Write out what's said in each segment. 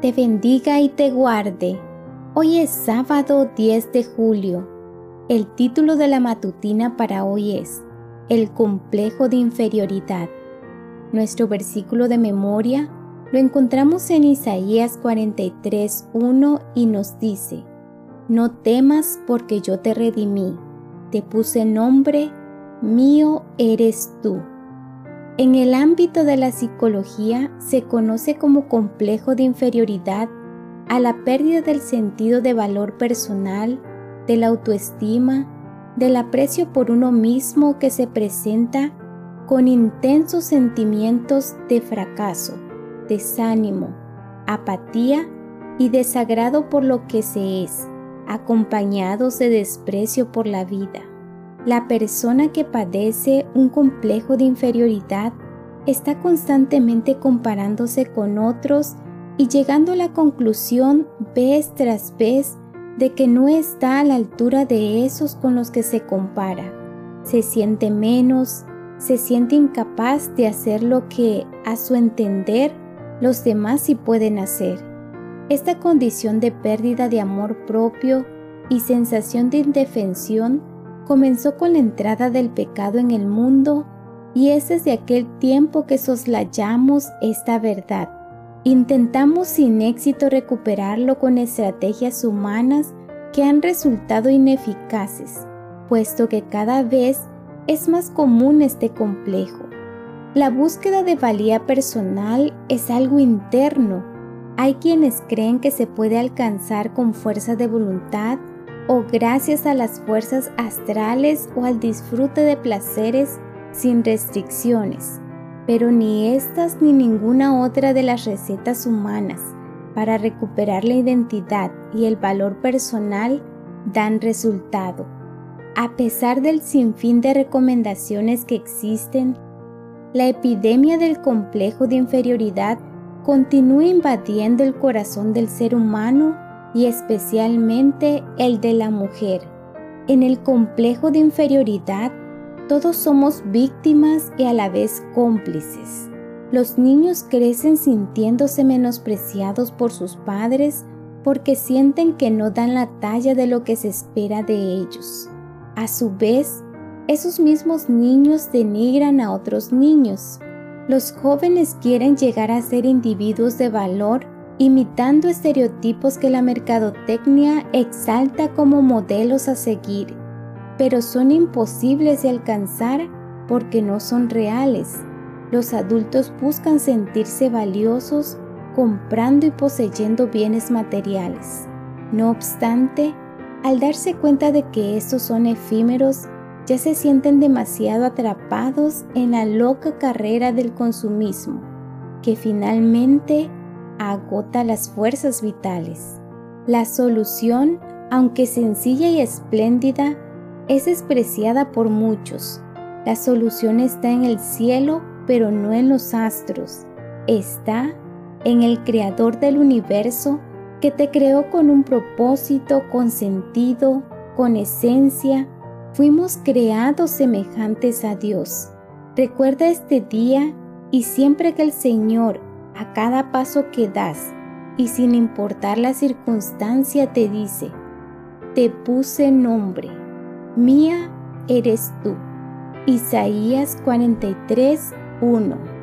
te bendiga y te guarde. Hoy es sábado 10 de julio. El título de la matutina para hoy es El complejo de inferioridad. Nuestro versículo de memoria lo encontramos en Isaías 43, 1 y nos dice, No temas porque yo te redimí, te puse nombre, mío eres tú. En el ámbito de la psicología se conoce como complejo de inferioridad a la pérdida del sentido de valor personal, de la autoestima, del aprecio por uno mismo que se presenta con intensos sentimientos de fracaso desánimo, apatía y desagrado por lo que se es, acompañados de desprecio por la vida. La persona que padece un complejo de inferioridad está constantemente comparándose con otros y llegando a la conclusión vez tras vez de que no está a la altura de esos con los que se compara. Se siente menos, se siente incapaz de hacer lo que, a su entender, los demás sí pueden hacer. Esta condición de pérdida de amor propio y sensación de indefensión comenzó con la entrada del pecado en el mundo y es desde aquel tiempo que soslayamos esta verdad. Intentamos sin éxito recuperarlo con estrategias humanas que han resultado ineficaces, puesto que cada vez es más común este complejo. La búsqueda de valía personal es algo interno. Hay quienes creen que se puede alcanzar con fuerza de voluntad o gracias a las fuerzas astrales o al disfrute de placeres sin restricciones, pero ni estas ni ninguna otra de las recetas humanas para recuperar la identidad y el valor personal dan resultado. A pesar del sinfín de recomendaciones que existen, la epidemia del complejo de inferioridad continúa invadiendo el corazón del ser humano y especialmente el de la mujer. En el complejo de inferioridad, todos somos víctimas y a la vez cómplices. Los niños crecen sintiéndose menospreciados por sus padres porque sienten que no dan la talla de lo que se espera de ellos. A su vez, esos mismos niños denigran a otros niños. Los jóvenes quieren llegar a ser individuos de valor imitando estereotipos que la mercadotecnia exalta como modelos a seguir, pero son imposibles de alcanzar porque no son reales. Los adultos buscan sentirse valiosos comprando y poseyendo bienes materiales. No obstante, al darse cuenta de que estos son efímeros, ya se sienten demasiado atrapados en la loca carrera del consumismo, que finalmente agota las fuerzas vitales. La solución, aunque sencilla y espléndida, es despreciada por muchos. La solución está en el cielo, pero no en los astros. Está en el Creador del universo que te creó con un propósito, con sentido, con esencia, Fuimos creados semejantes a Dios. Recuerda este día y siempre que el Señor a cada paso que das y sin importar la circunstancia te dice, te puse nombre, mía eres tú. Isaías 43, 1.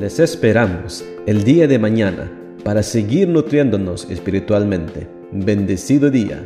Les esperamos el día de mañana para seguir nutriéndonos espiritualmente. Bendecido día.